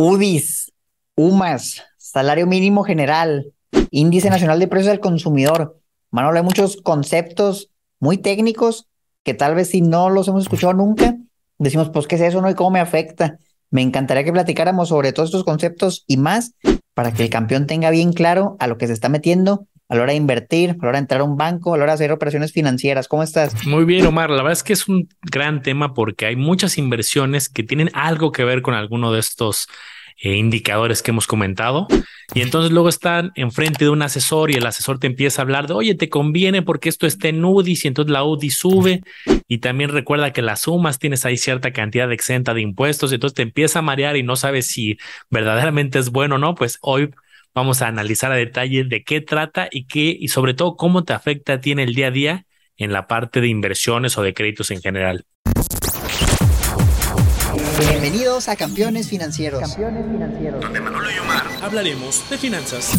UDIs, UMAS, salario mínimo general, índice nacional de precios del consumidor. Manolo, hay muchos conceptos muy técnicos que tal vez si no los hemos escuchado nunca, decimos, pues, ¿qué es eso? ¿No? ¿Y cómo me afecta? Me encantaría que platicáramos sobre todos estos conceptos y más para que el campeón tenga bien claro a lo que se está metiendo a la hora de invertir, a la hora de entrar a un banco, a la hora de hacer operaciones financieras. ¿Cómo estás? Muy bien, Omar. La verdad es que es un gran tema porque hay muchas inversiones que tienen algo que ver con alguno de estos eh, indicadores que hemos comentado. Y entonces luego están enfrente de un asesor y el asesor te empieza a hablar de, oye, te conviene porque esto está en UDIs y entonces la UDI sube. Y también recuerda que las sumas tienes ahí cierta cantidad de exenta de impuestos. Entonces te empieza a marear y no sabes si verdaderamente es bueno o no. Pues hoy Vamos a analizar a detalle de qué trata y qué, y sobre todo cómo te afecta a ti en el día a día en la parte de inversiones o de créditos en general. Bienvenidos a Campeones Financieros. Campeones Financieros. Donde Manolo y Omar hablaremos de finanzas.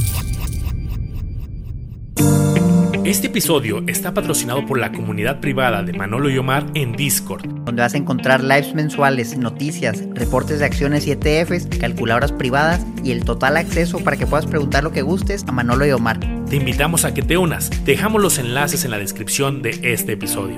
Este episodio está patrocinado por la comunidad privada de Manolo y Omar en Discord, donde vas a encontrar lives mensuales, noticias, reportes de acciones y ETFs, calculadoras privadas y el total acceso para que puedas preguntar lo que gustes a Manolo y Omar. Te invitamos a que te unas. Dejamos los enlaces en la descripción de este episodio.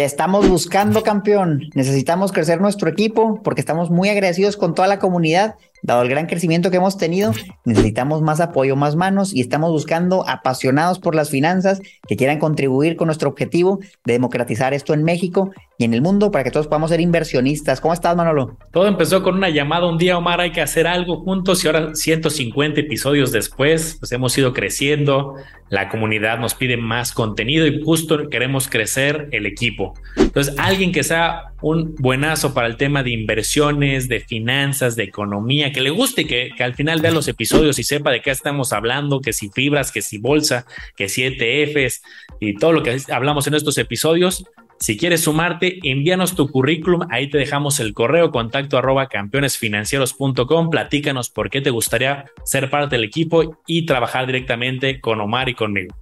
Te estamos buscando, campeón. Necesitamos crecer nuestro equipo porque estamos muy agradecidos con toda la comunidad Dado el gran crecimiento que hemos tenido, necesitamos más apoyo, más manos y estamos buscando apasionados por las finanzas que quieran contribuir con nuestro objetivo de democratizar esto en México y en el mundo para que todos podamos ser inversionistas. ¿Cómo estás, Manolo? Todo empezó con una llamada un día, Omar, hay que hacer algo juntos y ahora 150 episodios después, pues hemos ido creciendo, la comunidad nos pide más contenido y justo queremos crecer el equipo. Entonces, alguien que sea un buenazo para el tema de inversiones, de finanzas, de economía, que le guste, que, que al final vea los episodios y sepa de qué estamos hablando, que si fibras, que si bolsa, que si ETFs y todo lo que hablamos en estos episodios. Si quieres sumarte, envíanos tu currículum, ahí te dejamos el correo contacto arroba campeonesfinancieros.com, platícanos por qué te gustaría ser parte del equipo y trabajar directamente con Omar y conmigo.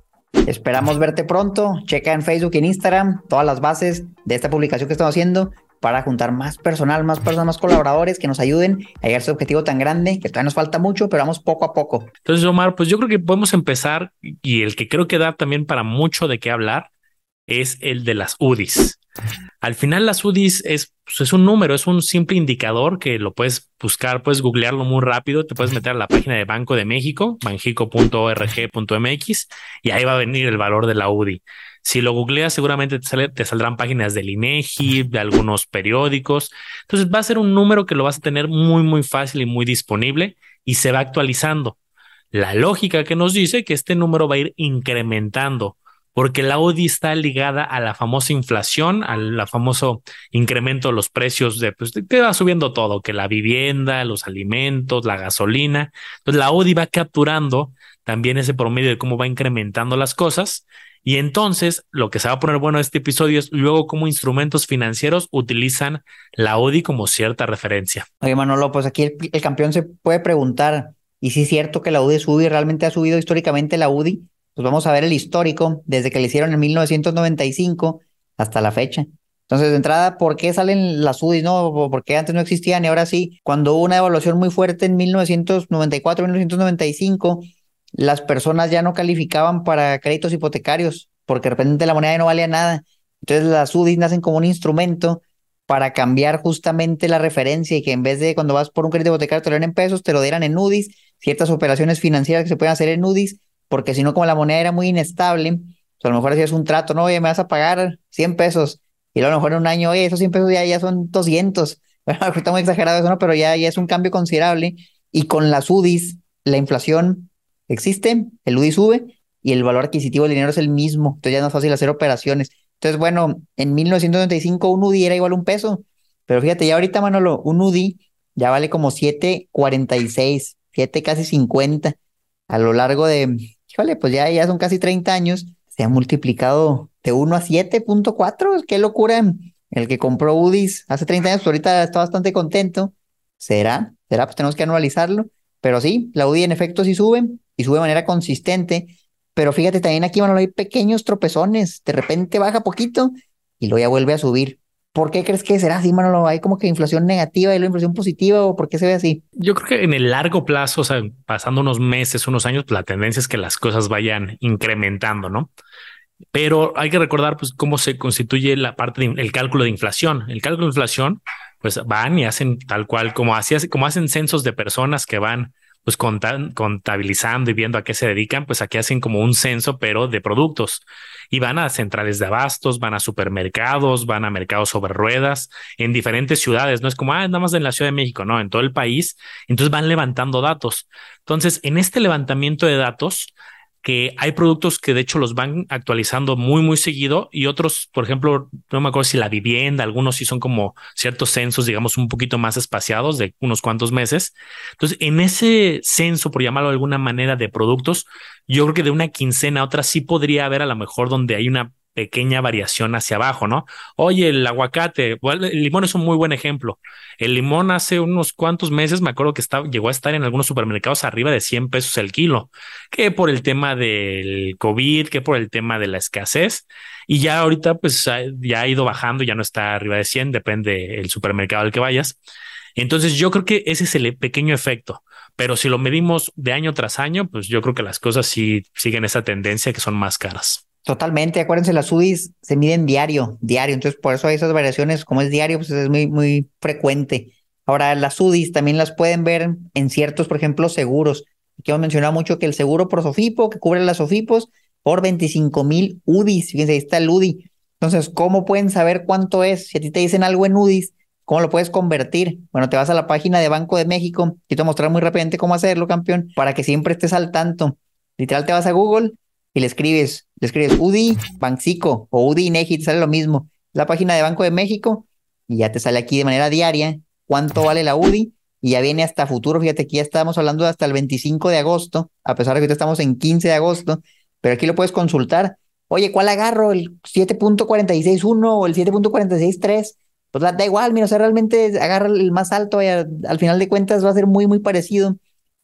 Esperamos verte pronto. Checa en Facebook y en Instagram todas las bases de esta publicación que estamos haciendo para juntar más personal, más personas, más colaboradores que nos ayuden a llegar a ese objetivo tan grande que todavía nos falta mucho, pero vamos poco a poco. Entonces, Omar, pues yo creo que podemos empezar y el que creo que da también para mucho de qué hablar es el de las UDIs. Al final las UDIs es, pues, es un número, es un simple indicador que lo puedes buscar, puedes googlearlo muy rápido, te puedes meter a la página de Banco de México, banjico.org.mx y ahí va a venir el valor de la UDI. Si lo googleas, seguramente te, te, saldrán páginas del INEGI, de algunos periódicos. Entonces va a ser un número que lo vas a tener muy, muy fácil y muy disponible y se va actualizando. La lógica que nos dice que este número va a ir incrementando porque la UDI está ligada a la famosa inflación, al famoso incremento de los precios de pues, que va subiendo todo, que la vivienda, los alimentos, la gasolina. Entonces la UDI va capturando también ese promedio de cómo va incrementando las cosas. Y entonces lo que se va a poner bueno en este episodio es luego cómo instrumentos financieros utilizan la UDI como cierta referencia. Oye, Manolo, pues aquí el, campeón se puede preguntar, ¿y si es cierto que la UDI sube y realmente ha subido históricamente la UDI? pues vamos a ver el histórico desde que le hicieron en 1995 hasta la fecha. Entonces, de entrada, ¿por qué salen las UDIs, no? ¿Por qué antes no existían y ahora sí? Cuando hubo una evaluación muy fuerte en 1994, 1995, las personas ya no calificaban para créditos hipotecarios porque de repente la moneda no valía nada. Entonces, las UDIs nacen como un instrumento para cambiar justamente la referencia y que en vez de cuando vas por un crédito hipotecario te lo den en pesos, te lo dieran en UDIs, ciertas operaciones financieras que se pueden hacer en UDIs porque si no, como la moneda era muy inestable, pues a lo mejor hacías un trato, no, oye, me vas a pagar 100 pesos, y luego a lo mejor en un año, oye, esos 100 pesos ya, ya son 200. Bueno, está muy exagerado eso, ¿no? Pero ya, ya es un cambio considerable, y con las UDIs, la inflación existe, el UDI sube, y el valor adquisitivo del dinero es el mismo, entonces ya no es fácil hacer operaciones. Entonces, bueno, en 1995 un UDI era igual a un peso, pero fíjate, ya ahorita, Manolo, un UDI ya vale como 7.46, 7 casi 50 a lo largo de, híjole, pues ya, ya son casi 30 años, se ha multiplicado de 1 a 7.4, qué locura. El que compró UDIs hace 30 años, pues ahorita está bastante contento. ¿Será? ¿Será? Pues tenemos que anualizarlo. Pero sí, la UDI en efecto sí sube y sube de manera consistente. Pero fíjate, también aquí, van hay pequeños tropezones. De repente baja poquito y luego ya vuelve a subir. ¿Por qué crees que será así, Manolo? ¿Hay como que inflación negativa y la inflación positiva o por qué se ve así? Yo creo que en el largo plazo, o sea, pasando unos meses, unos años, pues la tendencia es que las cosas vayan incrementando, ¿no? Pero hay que recordar pues cómo se constituye la parte del cálculo de inflación. El cálculo de inflación, pues van y hacen tal cual como como hacen censos de personas que van pues contabilizando y viendo a qué se dedican, pues aquí hacen como un censo, pero de productos. Y van a centrales de abastos, van a supermercados, van a mercados sobre ruedas, en diferentes ciudades. No es como, ah, nada más en la Ciudad de México, no, en todo el país. Entonces van levantando datos. Entonces, en este levantamiento de datos, que hay productos que de hecho los van actualizando muy, muy seguido y otros, por ejemplo, no me acuerdo si la vivienda, algunos sí son como ciertos censos, digamos, un poquito más espaciados de unos cuantos meses. Entonces, en ese censo, por llamarlo de alguna manera, de productos, yo creo que de una quincena a otra sí podría haber a lo mejor donde hay una pequeña variación hacia abajo, ¿no? Oye, el aguacate, el limón es un muy buen ejemplo. El limón hace unos cuantos meses, me acuerdo que llegó a estar en algunos supermercados arriba de 100 pesos el kilo, que por el tema del COVID, que por el tema de la escasez. Y ya ahorita, pues ya ha ido bajando, ya no está arriba de 100, depende del supermercado al que vayas. Entonces yo creo que ese es el pequeño efecto. Pero si lo medimos de año tras año, pues yo creo que las cosas sí siguen esa tendencia que son más caras. Totalmente, acuérdense, las UDIs se miden diario, diario, entonces por eso hay esas variaciones, como es diario, pues es muy, muy frecuente. Ahora, las UDIs también las pueden ver en ciertos, por ejemplo, seguros. Aquí hemos mencionado mucho que el seguro por Sofipo, que cubre las Sofipos, por 25 mil UDIs, fíjense, ahí está el UDI. Entonces, ¿cómo pueden saber cuánto es? Si a ti te dicen algo en UDIs, ¿cómo lo puedes convertir? Bueno, te vas a la página de Banco de México, y te mostrar muy rápidamente cómo hacerlo, campeón, para que siempre estés al tanto. Literal, te vas a Google y le escribes, le escribes UDI Bancico o UDI INEGI, te sale lo mismo. La página de Banco de México y ya te sale aquí de manera diaria cuánto vale la UDI y ya viene hasta futuro. Fíjate, aquí ya estamos hablando hasta el 25 de agosto, a pesar de que estamos en 15 de agosto, pero aquí lo puedes consultar. Oye, ¿cuál agarro? ¿El 7.461 o el 7.463? Pues da, igual, mira, o sea, realmente agarra el más alto y al final de cuentas va a ser muy, muy parecido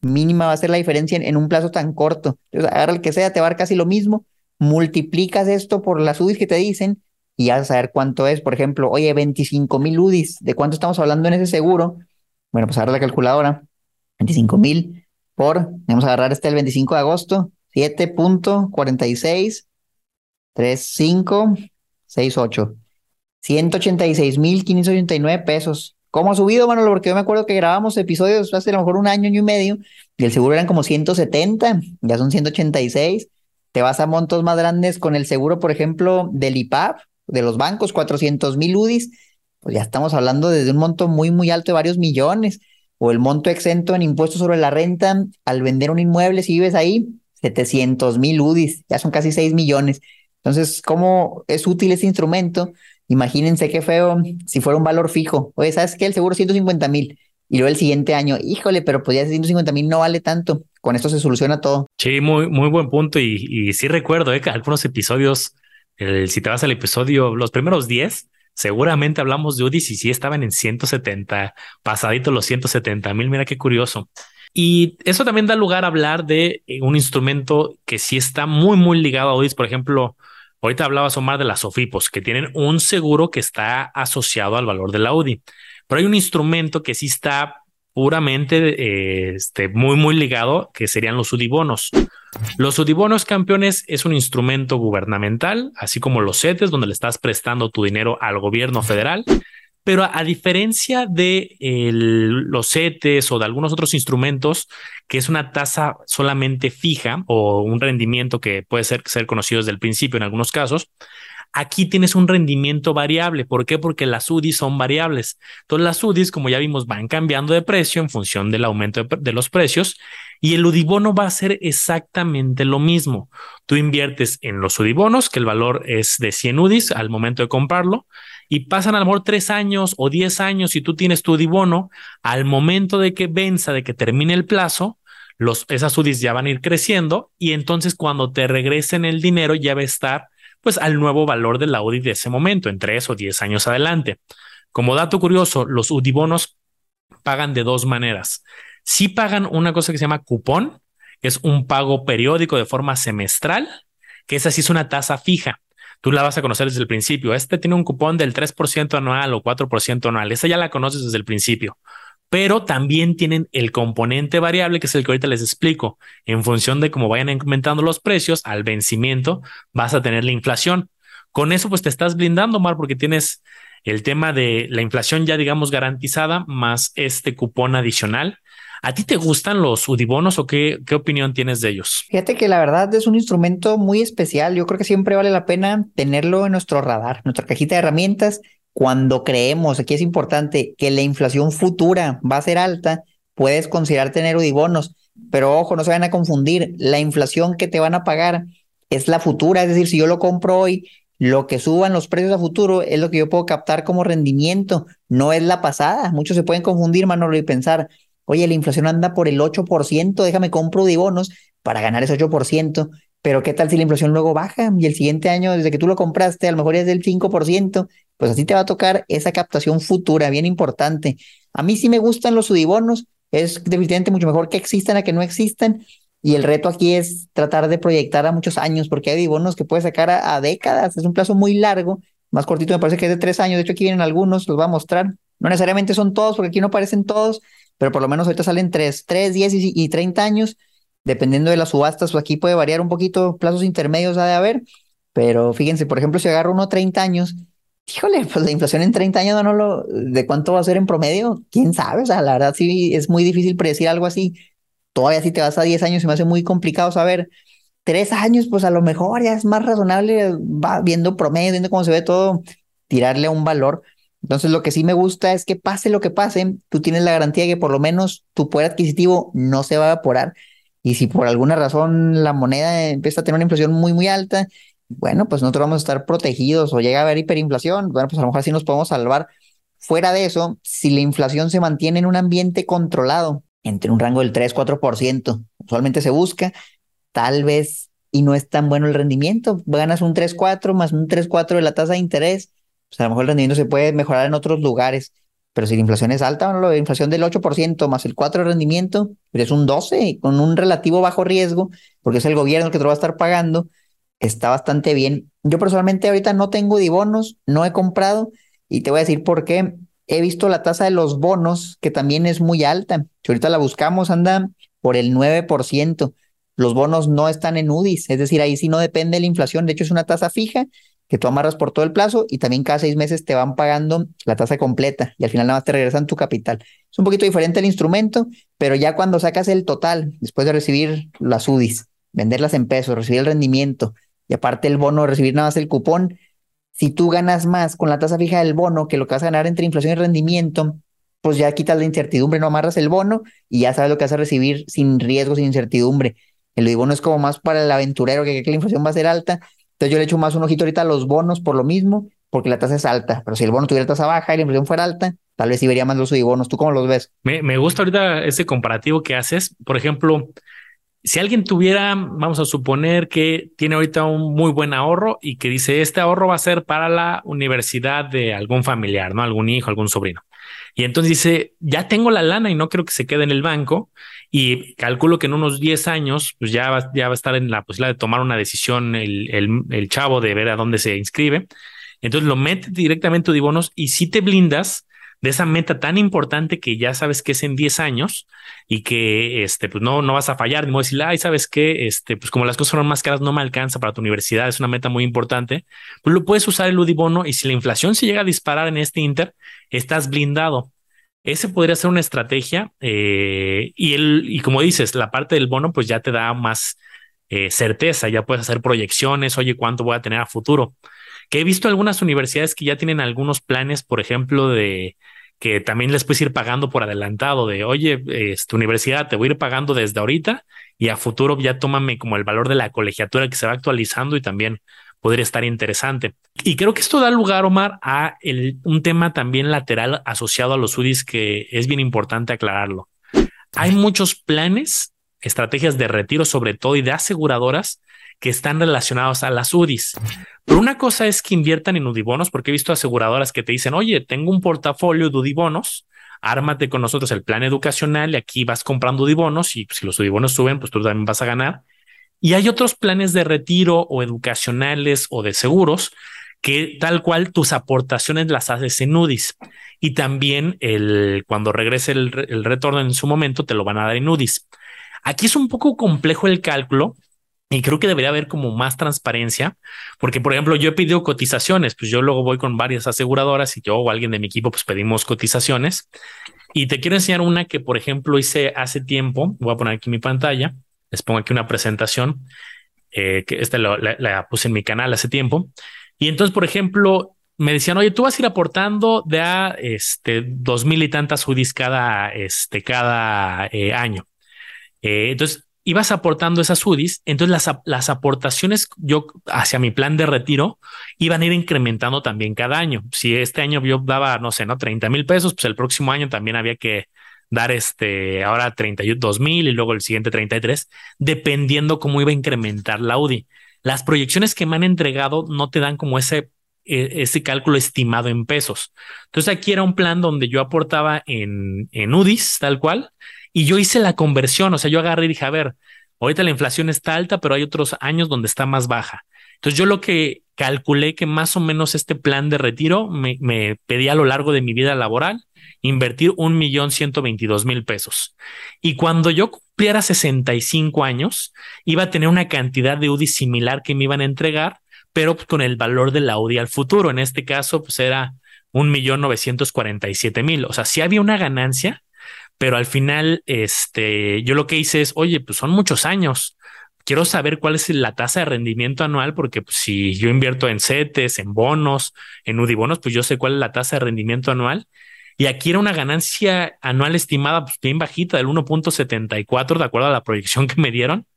mínima va a ser la diferencia en, un plazo tan corto. Entonces, agarra el que sea, te va a dar casi lo mismo, multiplicas esto por las UDIs que te dicen y vas a saber cuánto es. Por ejemplo, oye, 25 mil UDIs, ¿de cuánto estamos hablando en ese seguro? Bueno, pues agarra la calculadora, 25 mil por, vamos a agarrar este el 25 de agosto, 7.46, 3568. 186 mil 589 pesos. ¿Cómo ha subido, Manolo? Porque yo me acuerdo que grabamos episodios hace a lo mejor un año, año y medio, y el seguro eran como 170, ya son 186. Te vas a montos más grandes con el seguro, por ejemplo, del IPAP, de los bancos, 400 mil UDIs, pues ya estamos hablando desde un monto muy, muy alto de varios millones. O el monto exento en impuestos sobre la renta al vender un inmueble, si vives ahí, 700 mil UDIs, ya son casi 6 millones. Entonces, ¿cómo es útil ese instrumento? Imagínense qué feo si fuera un valor fijo. Oye, ¿sabes qué? El seguro 150 mil. Y luego el siguiente año, híjole, pero pues ya 150 mil no vale tanto. Con esto se soluciona todo. Sí, muy, muy buen punto. Y, sí recuerdo ¿eh? que algunos episodios, si te vas al episodio, los primeros 10, seguramente hablamos de UDIs y sí estaban en 170, pasadito los 170 mil. Mira qué curioso. Y eso también da lugar a hablar de eh, un instrumento que sí está muy, muy ligado a UDIs. Por ejemplo, Ahorita hablabas, Omar, de las SOFIPOS, que tienen un seguro que está asociado al valor de la UDI, pero hay un instrumento que sí está puramente eh, este, muy, muy ligado, que serían los UDIBonos. Los UDIBonos campeones es un instrumento gubernamental, así como los CETES, donde le estás prestando tu dinero al gobierno federal pero a, diferencia de los CETES o de algunos otros instrumentos, que es una tasa solamente fija o un rendimiento que puede ser, ser conocido desde el principio en algunos casos, Aquí tienes un rendimiento variable. ¿Por qué? Porque las UDIs son variables. Entonces las UDIs, como ya vimos, van cambiando de precio en función del aumento de, los precios y el UDIBono va a ser exactamente lo mismo. Tú inviertes en los UDIBonos, que el valor es de 100 UDIs al momento de comprarlo, y pasan a lo mejor tres años o diez años y tú tienes tu dibono, al momento de que venza, de que termine el plazo, los, esas UDIs ya van a ir creciendo y entonces cuando te regresen el dinero ya va a estar pues al nuevo valor de la UDI de ese momento, en tres o diez años adelante. Como dato curioso, los UDIBonos pagan de dos maneras. Si pagan una cosa que se llama cupón, que es un pago periódico de forma semestral, que esa sí es una tasa fija. Tú la vas a conocer desde el principio. Este tiene un cupón del 3% anual o 4% anual. Esa ya la conoces desde el principio. Pero también tienen el componente variable, que es el que ahorita les explico. En función de cómo vayan aumentando los precios, al vencimiento vas a tener la inflación. Con eso, pues te estás blindando, Mar, porque tienes el tema de la inflación ya, digamos, garantizada, más este cupón adicional ¿A ti te gustan los UDIBonos o qué, opinión tienes de ellos? Fíjate que la verdad es un instrumento muy especial. Yo creo que siempre vale la pena tenerlo en nuestro radar, nuestra cajita de herramientas. Cuando creemos, aquí es importante, que la inflación futura va a ser alta, puedes considerar tener UDIBonos. Pero ojo, no se vayan a confundir. La inflación que te van a pagar es la futura. Es decir, si yo lo compro hoy, lo que suban los precios a futuro es lo que yo puedo captar como rendimiento, no es la pasada. Muchos se pueden confundir, Manolo, y pensar, Oye, la inflación anda por el 8%, déjame compro de bonos para ganar ese 8%, pero ¿qué tal si la inflación luego baja y el siguiente año, desde que tú lo compraste, a lo mejor es del 5%? Pues así te va a tocar esa captación futura, bien importante. A mí sí me gustan los sudibonos, es definitivamente mucho mejor que existan a que no existan. Y el reto aquí es tratar de proyectar a muchos años, porque hay bonos que puedes sacar a, a, décadas, es un plazo muy largo, más cortito me parece que es de tres años, de hecho aquí vienen algunos, los voy a mostrar. No necesariamente son todos, porque aquí no aparecen todos, pero por lo menos ahorita salen 3, 3 10 y, y 30 años, dependiendo de las subastas, pues aquí puede variar un poquito, plazos intermedios ha de haber, pero fíjense, por ejemplo, si agarro uno 30 años, híjole, pues la inflación en 30 años no lo, ¿de cuánto va a ser en promedio? ¿Quién sabe? O sea, la verdad sí es muy difícil predecir algo así. Todavía si te vas a 10 años se me hace muy complicado saber. Tres años, pues a lo mejor ya es más razonable, va viendo promedio, viendo cómo se ve todo, tirarle un valor. Entonces, lo que sí me gusta es que pase lo que pase, tú tienes la garantía de que por lo menos tu poder adquisitivo no se va a evaporar. Y si por alguna razón la moneda empieza a tener una inflación muy, muy alta, bueno, pues nosotros vamos a estar protegidos o llega a haber hiperinflación, bueno, pues a lo mejor así nos podemos salvar. Fuera de eso, si la inflación se mantiene en un ambiente controlado, entre un rango del 3-4%, usualmente se busca, tal vez y no es tan bueno el rendimiento, ganas un 3-4 más un 3-4 de la tasa de interés, pues a lo mejor el rendimiento se puede mejorar en otros lugares, pero si la inflación es alta, la inflación del 8% más el 4% de rendimiento, pero es un 12% con un relativo bajo riesgo, porque es el gobierno el que te lo va a estar pagando, está bastante bien. Yo personalmente ahorita no tengo de bonos, no he comprado y te voy a decir por qué. He visto la tasa de los bonos que también es muy alta. Si ahorita la buscamos, anda por el 9%. Los bonos no están en UDIs, es decir, ahí sí no depende de la inflación. De hecho, es una tasa fija que tú amarras por todo el plazo y también cada seis meses te van pagando la tasa completa y al final nada más te regresan tu capital. Es un poquito diferente el instrumento, pero ya cuando sacas el total, después de recibir las UDIs, venderlas en pesos, recibir el rendimiento y aparte el bono, recibir nada más el cupón, si tú ganas más con la tasa fija del bono que lo que vas a ganar entre inflación y rendimiento, pues ya quitas la incertidumbre, no amarras el bono y ya sabes lo que vas a recibir sin riesgo, sin incertidumbre. El bono es como más para el aventurero que cree que la inflación va a ser alta yo le echo más un ojito ahorita a los bonos por lo mismo, porque la tasa es alta. Pero si el bono tuviera tasa baja y la inflación fuera alta, tal vez sí vería más los bonos. ¿Tú cómo los ves? Me, me gusta ahorita ese comparativo que haces. Por ejemplo, si alguien tuviera, vamos a suponer que tiene ahorita un muy buen ahorro y que dice, este ahorro va a ser para la universidad de algún familiar, ¿no? Algún hijo, algún sobrino. Y entonces dice, ya tengo la lana y no creo que se quede en el banco y calculo que en unos 10 años, pues ya va, ya va a estar en la posibilidad de tomar una decisión el, el, chavo de ver a dónde se inscribe. Entonces lo mete directamente a Dibonos y si te blindas de esa meta tan importante que ya sabes que es en 10 años y que este, pues no, no vas a fallar, ni voy a decir, ay, sabes que este, pues como las cosas son más caras, no me alcanza para tu universidad, es una meta muy importante, pues lo puedes usar el Udibono y si la inflación se llega a disparar en este Inter, estás blindado. Ese podría ser una estrategia eh, y, el, y como dices, la parte del bono pues ya te da más eh, certeza, ya puedes hacer proyecciones, oye, ¿cuánto voy a tener a futuro? Que he visto algunas universidades que ya tienen algunos planes, por ejemplo, de que también les puedes ir pagando por adelantado, de, oye, esta universidad te voy a ir pagando desde ahorita y a futuro ya tómame como el valor de la colegiatura que se va actualizando y también podría estar interesante. Y creo que esto da lugar, Omar, a el, un tema también lateral asociado a los UDIs que es bien importante aclararlo. Hay muchos planes, estrategias de retiro sobre todo y de aseguradoras que están relacionados a las UDIs. Pero una cosa es que inviertan en UDIBonos, porque he visto aseguradoras que te dicen, oye, tengo un portafolio de UDIBonos, ármate con nosotros el plan educacional y aquí vas comprando UDIBonos y si los UDIBonos suben, pues tú también vas a ganar Y hay otros planes de retiro o educacionales o de seguros que tal cual tus aportaciones las haces en UDIs y también el, cuando regrese el, el retorno en su momento te lo van a dar en UDIs. Aquí es un poco complejo el cálculo y creo que debería haber como más transparencia, porque por ejemplo yo he pedido cotizaciones, pues yo luego voy con varias aseguradoras y yo o alguien de mi equipo pues pedimos cotizaciones. Y te quiero enseñar una que por ejemplo hice hace tiempo, voy a poner aquí mi pantalla, les pongo aquí una presentación, eh, que esta la, puse en mi canal hace tiempo. Y entonces, por ejemplo, me decían, oye, tú vas a ir aportando de a este dos mil y tantas UDIs cada, este, cada eh, año. Eh, entonces, ibas aportando esas UDIs, entonces las, las aportaciones yo hacia mi plan de retiro iban a ir incrementando también cada año. Si este año yo daba, no sé, no 30 mil pesos, pues el próximo año también había que dar este ahora 32 mil y luego el siguiente 33, dependiendo cómo iba a incrementar la UDI. Las proyecciones que me han entregado no te dan como ese, e, ese cálculo estimado en pesos. Entonces aquí era un plan donde yo aportaba en, en UDIs tal cual y yo hice la conversión, o sea, yo agarré y dije, a ver, ahorita la inflación está alta, pero hay otros años donde está más baja. Entonces yo lo que calculé que más o menos este plan de retiro me, pedía a lo largo de mi vida laboral invertir un millón ciento veintidós mil pesos. Y cuando yo cumpliera 65 años, iba a tener una cantidad de UDI similar que me iban a entregar, pero con el valor de la UDI al futuro. En este caso, pues era un millón novecientos cuarenta y siete mil. O sea, si había una ganancia, pero al final, este, yo lo que hice es, oye, pues son muchos años. Quiero saber cuál es la tasa de rendimiento anual, porque pues, si yo invierto en CETES, en bonos, en UDI bonos, pues yo sé cuál es la tasa de rendimiento anual. Y aquí era una ganancia anual estimada pues, bien bajita del 1.74, de acuerdo a la proyección que me dieron.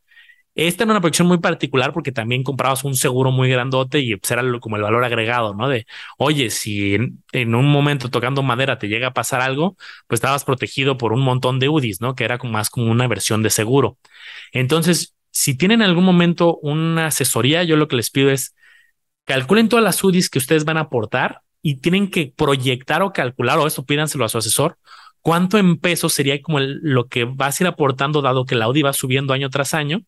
Esta era una proyección muy particular porque también comprabas un seguro muy grandote y pues era como el valor agregado, ¿no? De, oye, si en, un momento tocando madera te llega a pasar algo, pues estabas protegido por un montón de UDIs, ¿no? Que era más como una versión de seguro. Entonces, si tienen en algún momento una asesoría, yo lo que les pido es calculen todas las UDIs que ustedes van a aportar y tienen que proyectar o calcular, o esto pídanselo a su asesor, cuánto en pesos sería como lo que vas a ir aportando dado que la UDI va subiendo año tras año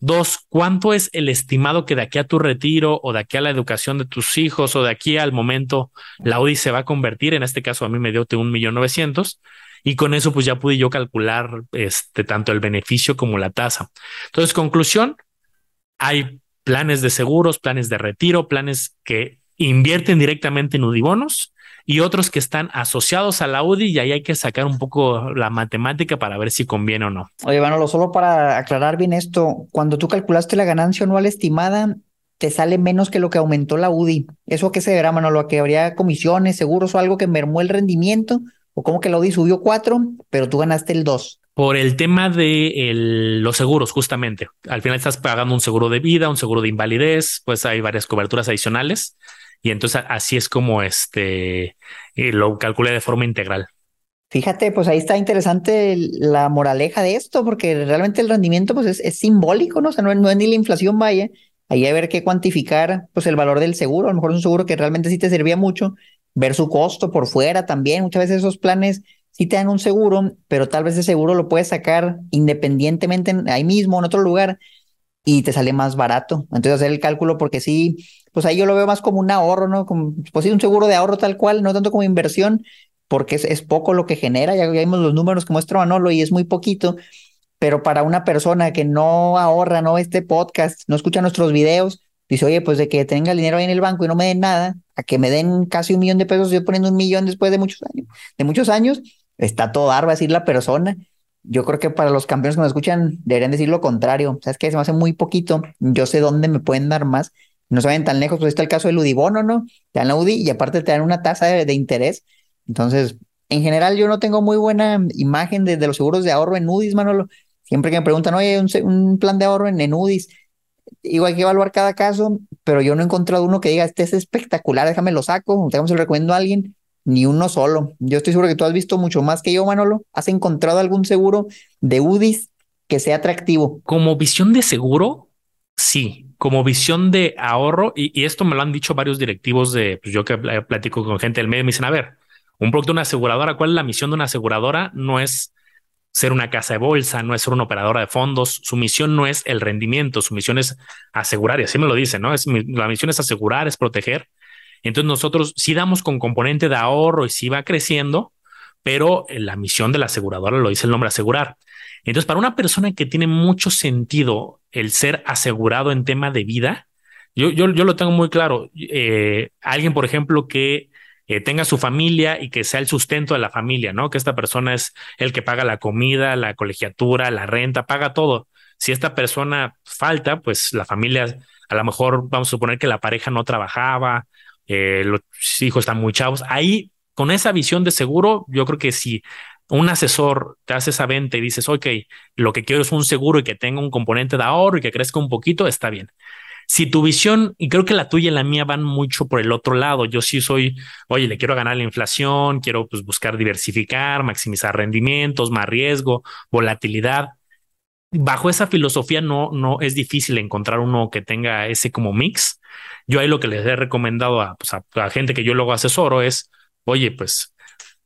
Dos, ¿cuánto es el estimado que de aquí a tu retiro o de aquí a la educación de tus hijos o de aquí al momento la UDI se va a convertir? En este caso a mí me dio un millón novecientos y con eso pues ya pude yo calcular este tanto el beneficio como la tasa. Entonces, conclusión, hay planes de seguros, planes de retiro, planes que invierten directamente en UDIBonos y otros que están asociados a la UDI y ahí hay que sacar un poco la matemática para ver si conviene o no. Oye, Manolo, solo para aclarar bien esto, cuando tú calculaste la ganancia anual estimada, te sale menos que lo que aumentó la UDI. ¿Eso qué se verá, Manolo? ¿A que habría comisiones, seguros o algo que mermó el rendimiento? ¿O como que la UDI subió cuatro, pero tú ganaste el dos? Por el tema de los seguros, justamente. Al final estás pagando un seguro de vida, un seguro de invalidez, pues hay varias coberturas adicionales. Y entonces así es como este eh, lo calculé de forma integral. Fíjate, pues ahí está interesante la moraleja de esto, porque realmente el rendimiento pues es, simbólico, ¿no? O sea, no, es ni la inflación, vaya. Ahí hay que ver qué cuantificar pues el valor del seguro. A lo mejor es un seguro que realmente sí te servía mucho, ver su costo por fuera también. Muchas veces esos planes sí te dan un seguro, pero tal vez ese seguro lo puedes sacar independientemente ahí mismo, en otro lugar, y te sale más barato. Entonces hacer el cálculo porque sí, pues ahí yo lo veo más como un ahorro, ¿no? Como, pues sí, un seguro de ahorro tal cual, no tanto como inversión, porque es, poco lo que genera, ya vimos los números que muestra Manolo y es muy poquito, pero para una persona que no ahorra, no este podcast, no escucha nuestros videos, dice, oye, pues de que tenga el dinero ahí en el banco y no me den nada, a que me den casi un millón de pesos, yo poniendo un millón después de muchos años, de muchos años, está todo dar, va a decir la persona yo creo que para los campeones que me escuchan deberían decir lo contrario. ¿Sabes que Se me hace muy poquito. Yo sé dónde me pueden dar más. No se vayan tan lejos. Pues está el caso del Udibono, ¿no? Te dan la UDI y aparte te dan una tasa de, interés. Entonces, en general, yo no tengo muy buena imagen de, los seguros de ahorro en UDIs, Manolo. Siempre que me preguntan, oye, un, un plan de ahorro en, en UDIs. Igual hay que evaluar cada caso, pero yo no he encontrado uno que diga, este es espectacular, déjame lo saco, déjame se lo recomiendo a alguien ni uno solo. Yo estoy seguro que tú has visto mucho más que yo, Manolo. ¿Has encontrado algún seguro de UDIs que sea atractivo? Como visión de seguro, sí. Como visión de ahorro, y, esto me lo han dicho varios directivos de, pues yo que platico con gente del medio, me dicen, a ver, un producto de una aseguradora, ¿cuál es la misión de una aseguradora? No es ser una casa de bolsa, no es ser una operadora de fondos. Su misión no es el rendimiento, su misión es asegurar, y así me lo dice, ¿no? Es, la misión es asegurar, es proteger. Entonces nosotros sí damos con componente de ahorro y sí va creciendo, pero la misión de la aseguradora lo dice el nombre asegurar. Entonces, para una persona que tiene mucho sentido el ser asegurado en tema de vida, yo, yo, yo lo tengo muy claro. Eh, alguien, por ejemplo, que eh, tenga su familia y que sea el sustento de la familia, ¿no? Que esta persona es el que paga la comida, la colegiatura, la renta, paga todo. Si esta persona falta, pues la familia, a lo mejor vamos a suponer que la pareja no trabajaba, eh, los hijos están muy chavos. Ahí, con esa visión de seguro, yo creo que si un asesor te hace esa venta y dices, ok, lo que quiero es un seguro y que tenga un componente de ahorro y que crezca un poquito, está bien. Si tu visión, y creo que la tuya y la mía van mucho por el otro lado, yo sí soy, oye, le quiero ganar la inflación, quiero pues, buscar diversificar, maximizar rendimientos, más riesgo, volatilidad. Bajo esa filosofía no, no es difícil encontrar uno que tenga ese como mix. Yo ahí lo que les he recomendado a, pues, a, gente que yo luego asesoro es, oye, pues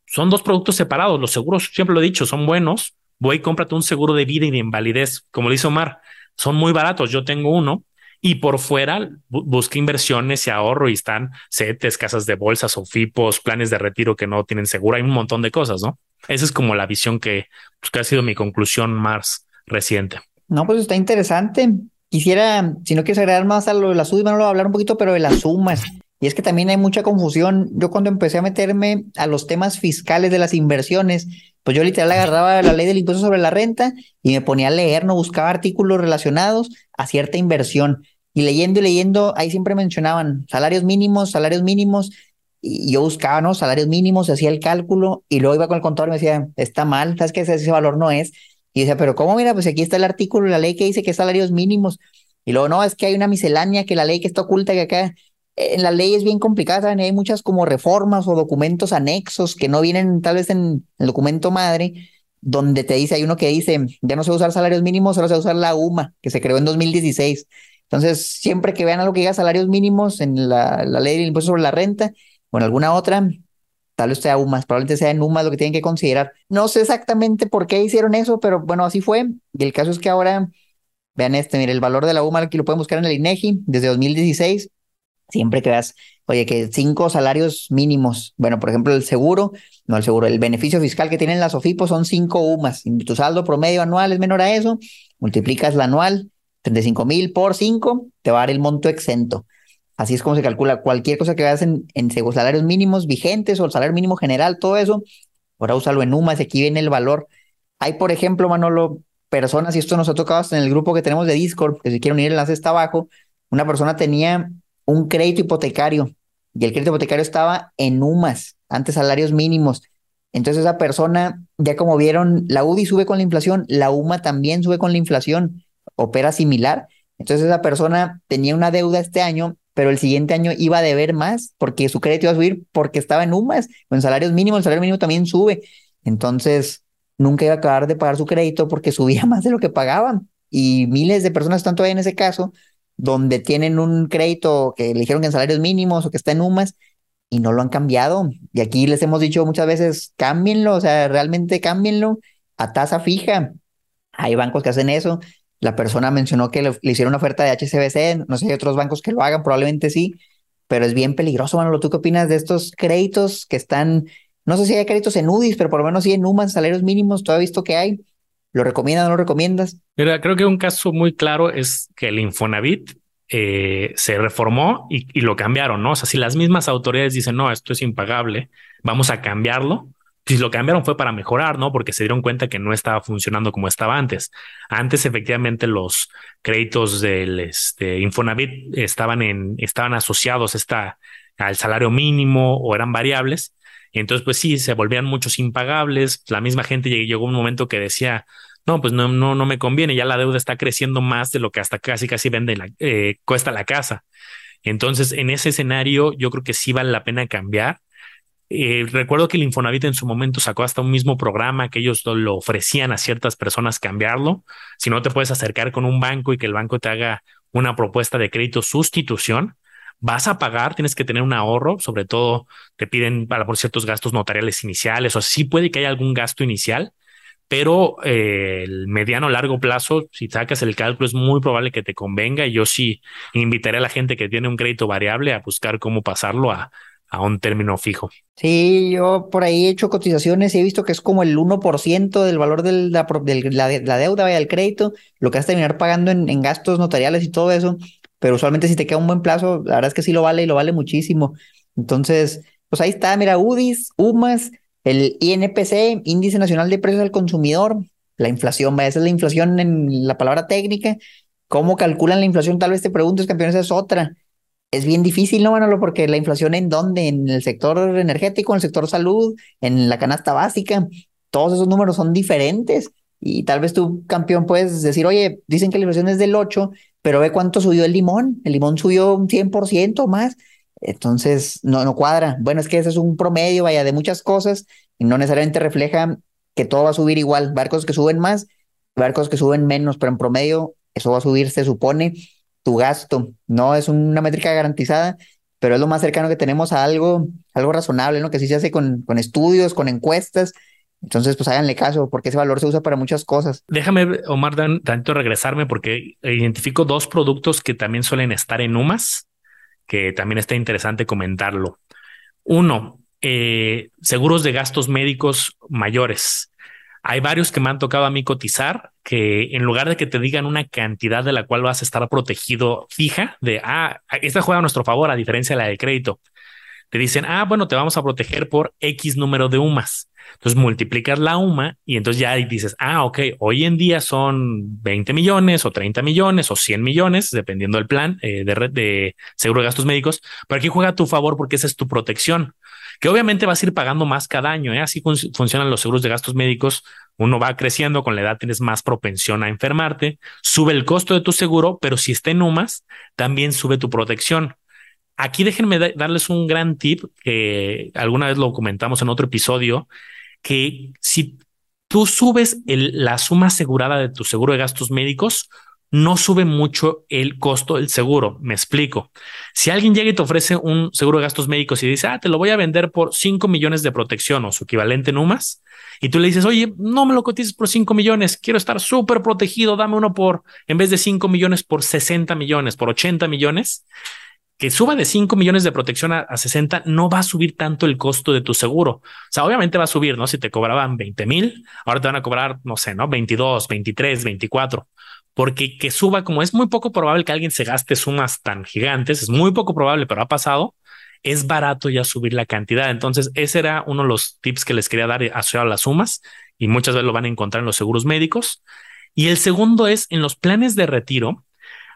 son dos productos separados. Los seguros, siempre lo he dicho, son buenos. Voy cómprate un seguro de vida y de invalidez. Como le dice Omar, son muy baratos. Yo tengo uno y por fuera busca inversiones y ahorro y están CETES, casas de bolsas o FIPOS, planes de retiro que no tienen seguro. Hay un montón de cosas, ¿no? Esa es como la visión que, pues, que ha sido mi conclusión más reciente. No, pues está interesante. Quisiera, si no quieres agregar más a lo de las sumas, no lo voy a hablar un poquito, pero de las sumas. Y es que también hay mucha confusión. Yo cuando empecé a meterme a los temas fiscales de las inversiones, pues yo literal agarraba la ley del impuesto sobre la renta y me ponía a leer, no buscaba artículos relacionados a cierta inversión. Y leyendo y leyendo, ahí siempre mencionaban salarios mínimos, salarios mínimos. Y yo buscaba, ¿no? Salarios mínimos, hacía el cálculo y luego iba con el contador y me decía, está mal, sabes que ese, valor no es. Y decía, pero ¿cómo? Mira, pues aquí está el artículo, la ley que dice que salarios mínimos. Y luego, no, es que hay una miscelánea, que la ley que está oculta, que acá en la ley es bien complicada, ¿saben? Hay muchas como reformas o documentos anexos que no vienen tal vez en el documento madre, donde te dice, hay uno que dice, ya no se va a usar salarios mínimos, solo se va a usar la UMA, que se creó en 2016. Entonces, siempre que vean algo que diga salarios mínimos en la, la ley del impuesto sobre la renta o en alguna otra, tal vez sea UMA, probablemente sea en UMA lo que tienen que considerar. No sé exactamente por qué hicieron eso, pero bueno, así fue. Y el caso es que ahora, vean este, mire, el valor de la UMA aquí lo pueden buscar en el INEGI desde 2016 Siempre que oye, que cinco salarios mínimos, bueno, por ejemplo, el seguro, no el seguro, el beneficio fiscal que tienen las OFIPO son cinco UMAS. Tu saldo promedio anual es menor a eso, multiplicas la anual, 35 mil por cinco, te va a dar el monto exento. Así es como se calcula cualquier cosa que veas en, en salarios mínimos vigentes o el salario mínimo general, todo eso. Ahora úsalo en UMAS, aquí viene el valor. Hay, por ejemplo, Manolo, personas, y esto nos ha tocado hasta en el grupo que tenemos de Discord, que si quieren unir el enlace está abajo. Una persona tenía un crédito hipotecario y el crédito hipotecario estaba en UMAS, antes salarios mínimos. Entonces esa persona, ya como vieron, la UDI sube con la inflación, la UMA también sube con la inflación, opera similar. Entonces esa persona tenía una deuda este año, pero el siguiente año iba a deber más porque su crédito iba a subir porque estaba en UMAS, con salarios mínimos, el salario mínimo también sube. Entonces nunca iba a acabar de pagar su crédito porque subía más de lo que pagaban. Y miles de personas están todavía en ese caso donde tienen un crédito que le dijeron que en salarios mínimos o que está en UMAS y no lo han cambiado. Y aquí les hemos dicho muchas veces, cámbienlo, o sea, realmente cámbienlo a tasa fija. Hay bancos que hacen eso. La persona mencionó que le, hicieron una oferta de HCBC, no sé si hay otros bancos que lo hagan, probablemente sí, pero es bien peligroso, Manolo. ¿Tú qué opinas de estos créditos que están, no sé si hay créditos en UDIs, pero por lo menos sí en UMAS, salarios mínimos, tú has visto que hay, ¿Lo recomiendas o no lo recomiendas? Mira, creo que un caso muy claro es que el Infonavit eh, se reformó y, lo cambiaron, ¿no? O sea, si las mismas autoridades dicen, no, esto es impagable, vamos a cambiarlo, si lo cambiaron fue para mejorar, ¿no? Porque se dieron cuenta que no estaba funcionando como estaba antes. Antes, efectivamente, los créditos del este, Infonavit estaban, en, estaban asociados esta, al salario mínimo o eran variables. Entonces, pues sí, se volvían muchos impagables. La misma gente llegó un momento que decía, no, pues no, no, no me conviene, ya la deuda está creciendo más de lo que hasta casi, casi vende eh, cuesta la casa. Entonces, en ese escenario, yo creo que sí vale la pena cambiar. Eh, recuerdo que el Infonavit en su momento sacó hasta un mismo programa que ellos lo, ofrecían a ciertas personas cambiarlo. Si no te puedes acercar con un banco y que el banco te haga una propuesta de crédito sustitución, vas a pagar, tienes que tener un ahorro, sobre todo te piden para por ciertos gastos notariales iniciales, o sí puede que haya algún gasto inicial, pero eh, el mediano largo plazo, si sacas el cálculo, es muy probable que te convenga. Y yo sí invitaré a la gente que tiene un crédito variable a buscar cómo pasarlo a, a un término fijo. Sí, yo por ahí he hecho cotizaciones y he visto que es como el 1% del valor de la, deuda, vaya, del crédito, lo que vas a terminar pagando en, gastos notariales y todo eso, pero usualmente si te queda un buen plazo, la verdad es que sí lo vale y lo vale muchísimo. Entonces, pues ahí está, mira, UDIs, UMAS, el INPC, Índice Nacional de Precios al Consumidor, la inflación, vaya, esa es la inflación en la palabra técnica. ¿Cómo calculan la inflación? Tal vez te preguntes, campeones, es otra es bien difícil, ¿no, Manolo? Porque la inflación en dónde? En el sector energético, en el sector salud, en la canasta básica, todos esos números son diferentes. Y tal vez tú, campeón, puedes decir, oye, dicen que la inflación es del 8, pero ve cuánto subió el limón. El limón subió un 100% más. Entonces, no, no cuadra. Bueno, es que ese es un promedio, vaya, de muchas cosas y no necesariamente refleja que todo va a subir igual. Barcos que suben más, barcos que suben menos, pero en promedio eso va a subir, se supone tu gasto. No es una métrica garantizada, pero es lo más cercano que tenemos a algo, algo razonable, ¿no? Que sí se hace con, estudios, con encuestas. Entonces, pues háganle caso, porque ese valor se usa para muchas cosas. Déjame, Omar, tanto regresarme, porque identifico dos productos que también suelen estar en UMAS, que también está interesante comentarlo. Uno, eh, seguros de gastos médicos mayores. Hay varios que me han tocado a mí cotizar que en lugar de que te digan una cantidad de la cual vas a estar protegido fija, de, ah, esta juega a nuestro favor a diferencia de la de crédito, te dicen, ah, bueno, te vamos a proteger por X número de UMAS. Entonces multiplicas la UMA y entonces ya dices, ah, ok, hoy en día son 20 millones o 30 millones o 100 millones, dependiendo del plan eh, de, de seguro de gastos médicos, pero aquí juega a tu favor porque esa es tu protección que obviamente vas a ir pagando más cada año. ¿eh? Así funcionan los seguros de gastos médicos. Uno va creciendo, con la edad tienes más propensión a enfermarte, sube el costo de tu seguro, pero si está en UMAS, también sube tu protección. Aquí déjenme darles un gran tip que alguna vez lo comentamos en otro episodio, que si tú subes la suma asegurada de tu seguro de gastos médicos, no sube mucho el costo del seguro. Me explico. Si alguien llega y te ofrece un seguro de gastos médicos y dice, ah, te lo voy a vender por 5 millones de protección o su equivalente en UMAS, y tú le dices, oye, no me lo cotices por 5 millones, quiero estar súper protegido, dame uno por, en vez de 5 millones, por 60 millones, por 80 millones, que suba de 5 millones de protección a, a, 60, no va a subir tanto el costo de tu seguro. O sea, obviamente va a subir, ¿no? Si te cobraban 20 mil, ahora te van a cobrar, no sé, ¿no? 22, 23, 24 porque que suba, como es muy poco probable que alguien se gaste sumas tan gigantes, es muy poco probable, pero ha pasado, es barato ya subir la cantidad. Entonces, ese era uno de los tips que les quería dar asociado a las sumas y muchas veces lo van a encontrar en los seguros médicos. Y el segundo es en los planes de retiro.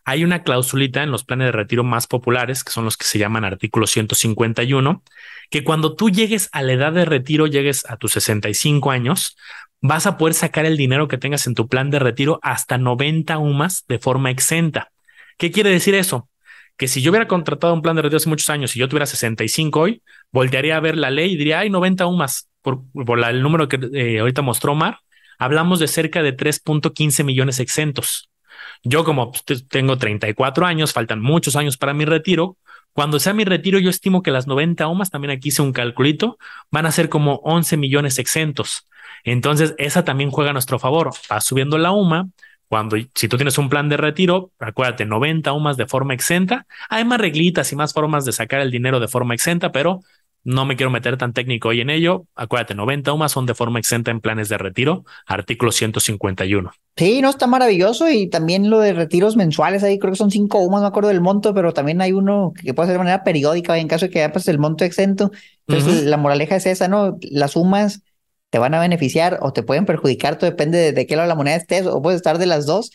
Hay una clausulita en los planes de retiro más populares, que son los que se llaman artículo 151, que cuando tú llegues a la edad de retiro, llegues a tus 65 años, vas a poder sacar el dinero que tengas en tu plan de retiro hasta 90 UMAS de forma exenta. ¿Qué quiere decir eso? Que si yo hubiera contratado un plan de retiro hace muchos años y yo tuviera 65 hoy, voltearía a ver la ley y diría, hay 90 UMAS por, el número que eh, ahorita mostró Mar. Hablamos de cerca de 3.15 millones exentos. Yo como pues, tengo 34 años, faltan muchos años para mi retiro. Cuando sea mi retiro, yo estimo que las 90 UMAS, también aquí hice un calculito, van a ser como 11 millones exentos. Entonces, esa también juega a nuestro favor. Va subiendo la UMA. Cuando, si tú tienes un plan de retiro, acuérdate, 90 UMAS de forma exenta. Hay más reglitas y más formas de sacar el dinero de forma exenta, pero no me quiero meter tan técnico hoy en ello. Acuérdate, 90 UMAS son de forma exenta en planes de retiro, artículo 151. Sí, no, está maravilloso y también lo de retiros mensuales, ahí creo que son 5 UMAS, no me acuerdo del monto, pero también hay uno que puede ser de manera periódica en caso de que haya pues, el monto exento. Entonces, la moraleja es esa, ¿no? Las UMAS te van a beneficiar o te pueden perjudicar, todo depende de, qué lado de la moneda estés o puedes estar de las dos,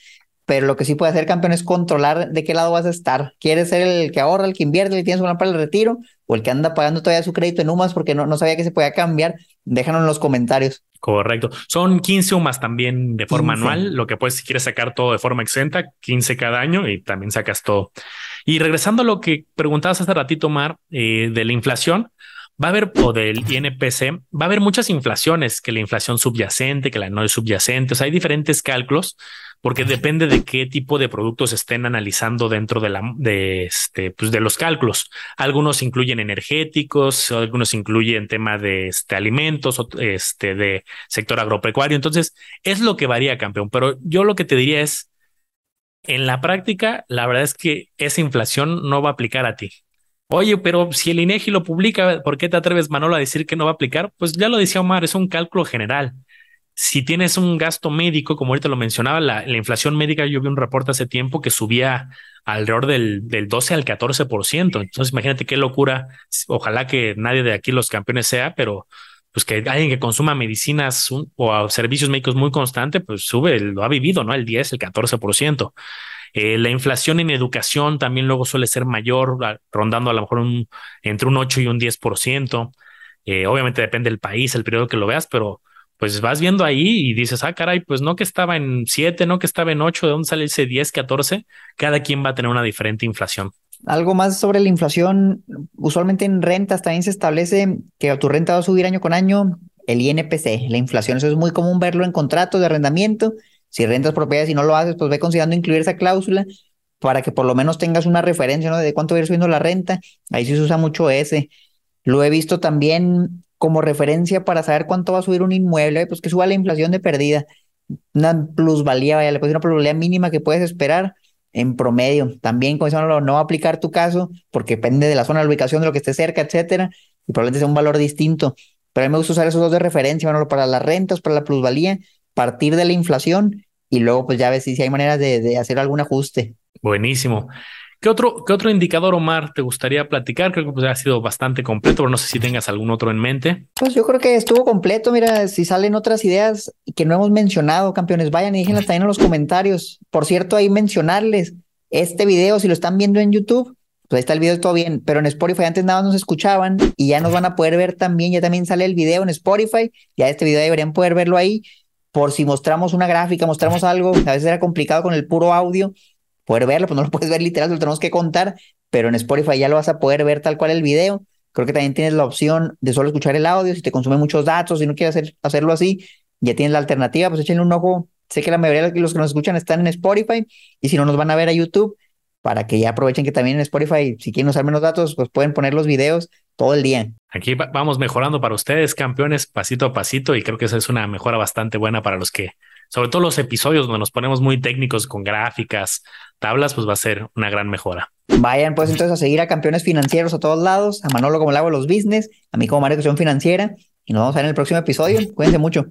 pero lo que sí puede hacer campeón es controlar de qué lado vas a estar. ¿Quieres ser el que ahorra, el que invierte, el que tienes una para el retiro o el que anda pagando todavía su crédito en UMAS porque no, no sabía que se podía cambiar? Déjanos en los comentarios. Correcto. Son 15 UMAS también de forma anual, lo que puedes si quieres sacar todo de forma exenta, 15 cada año y también sacas todo. Y regresando a lo que preguntabas hace ratito, Mar, eh, de la inflación, va a haber, o del INPC, va a haber muchas inflaciones, que la inflación subyacente, que la no subyacente, o sea, hay diferentes cálculos. Porque depende de qué tipo de productos estén analizando dentro de la de este pues de los cálculos. Algunos incluyen energéticos, algunos incluyen tema de este, alimentos, este de sector agropecuario. Entonces, es lo que varía, campeón. Pero yo lo que te diría es en la práctica, la verdad es que esa inflación no va a aplicar a ti. Oye, pero si el INEGI lo publica, ¿por qué te atreves, Manolo, a decir que no va a aplicar? Pues ya lo decía Omar, es un cálculo general. Si tienes un gasto médico, como ahorita lo mencionaba, la, inflación médica, yo vi un reporte hace tiempo que subía alrededor del, del 12 al 14%. Entonces, imagínate qué locura. Ojalá que nadie de aquí los campeones sea, pero pues que alguien que consuma medicinas o servicios médicos muy constante, pues sube, lo ha vivido, ¿no? El 10, el 14%. Eh, la inflación en educación también luego suele ser mayor, rondando a lo mejor un, entre un 8 y un 10%. Eh, obviamente depende del país, el periodo que lo veas, pero pues vas viendo ahí y dices, ah, caray, pues no que estaba en 7, no que estaba en 8, ¿de dónde sale ese 10, 14? Cada quien va a tener una diferente inflación. Algo más sobre la inflación, usualmente en rentas también se establece que tu renta va a subir año con año, el INPC, la inflación, eso es muy común verlo en contratos de arrendamiento si rentas propiedades y no lo haces, pues ve considerando incluir esa cláusula para que por lo menos tengas una referencia, ¿no? De cuánto va a ir subiendo la renta. Ahí sí se usa mucho ese. Lo he visto también como referencia para saber cuánto va a subir un inmueble, pues que suba la inflación de pérdida. Una plusvalía, vaya, le una plusvalía mínima que puedes esperar en promedio. También con eso no, no va a aplicar tu caso porque depende de la zona, de la ubicación, de lo que esté cerca, etcétera, y probablemente sea un valor distinto. Pero a mí me gusta usar esos dos de referencia, bueno, para las rentas, para la plusvalía partir de la inflación y luego pues ya ves si, hay maneras de, hacer algún ajuste. Buenísimo. ¿Qué otro, ¿Qué otro indicador, Omar, te gustaría platicar? Creo que pues, ha sido bastante completo, pero no sé si tengas algún otro en mente. Pues yo creo que estuvo completo. Mira, si salen otras ideas que no hemos mencionado, campeones, vayan y déjenlas también en los comentarios. Por cierto, ahí mencionarles este video, si lo están viendo en YouTube, pues ahí está el video todo bien, pero en Spotify antes nada más nos escuchaban y ya nos van a poder ver también, ya también sale el video en Spotify, ya este video deberían poder verlo ahí por si mostramos una gráfica, mostramos algo, a veces era complicado con el puro audio poder verlo, pues no lo puedes ver literal, lo tenemos que contar, pero en Spotify ya lo vas a poder ver tal cual el video. Creo que también tienes la opción de solo escuchar el audio, si te consume muchos datos, si no quieres hacer, hacerlo así, ya tienes la alternativa, pues échenle un ojo. Sé que la mayoría de los que nos escuchan están en Spotify y si no nos van a ver a YouTube, para que ya aprovechen que también en Spotify, si quieren usar menos datos, pues pueden poner los videos todo el día. Aquí vamos mejorando para ustedes, campeones, pasito a pasito, y creo que esa es una mejora bastante buena para los que, sobre todo los episodios donde nos ponemos muy técnicos con gráficas, tablas, pues va a ser una gran mejora. Vayan pues entonces a seguir a campeones financieros a todos lados, a Manolo como le hago los business, a mí como Mario Cuestión Financiera, y nos vemos a ver en el próximo episodio. Cuídense mucho.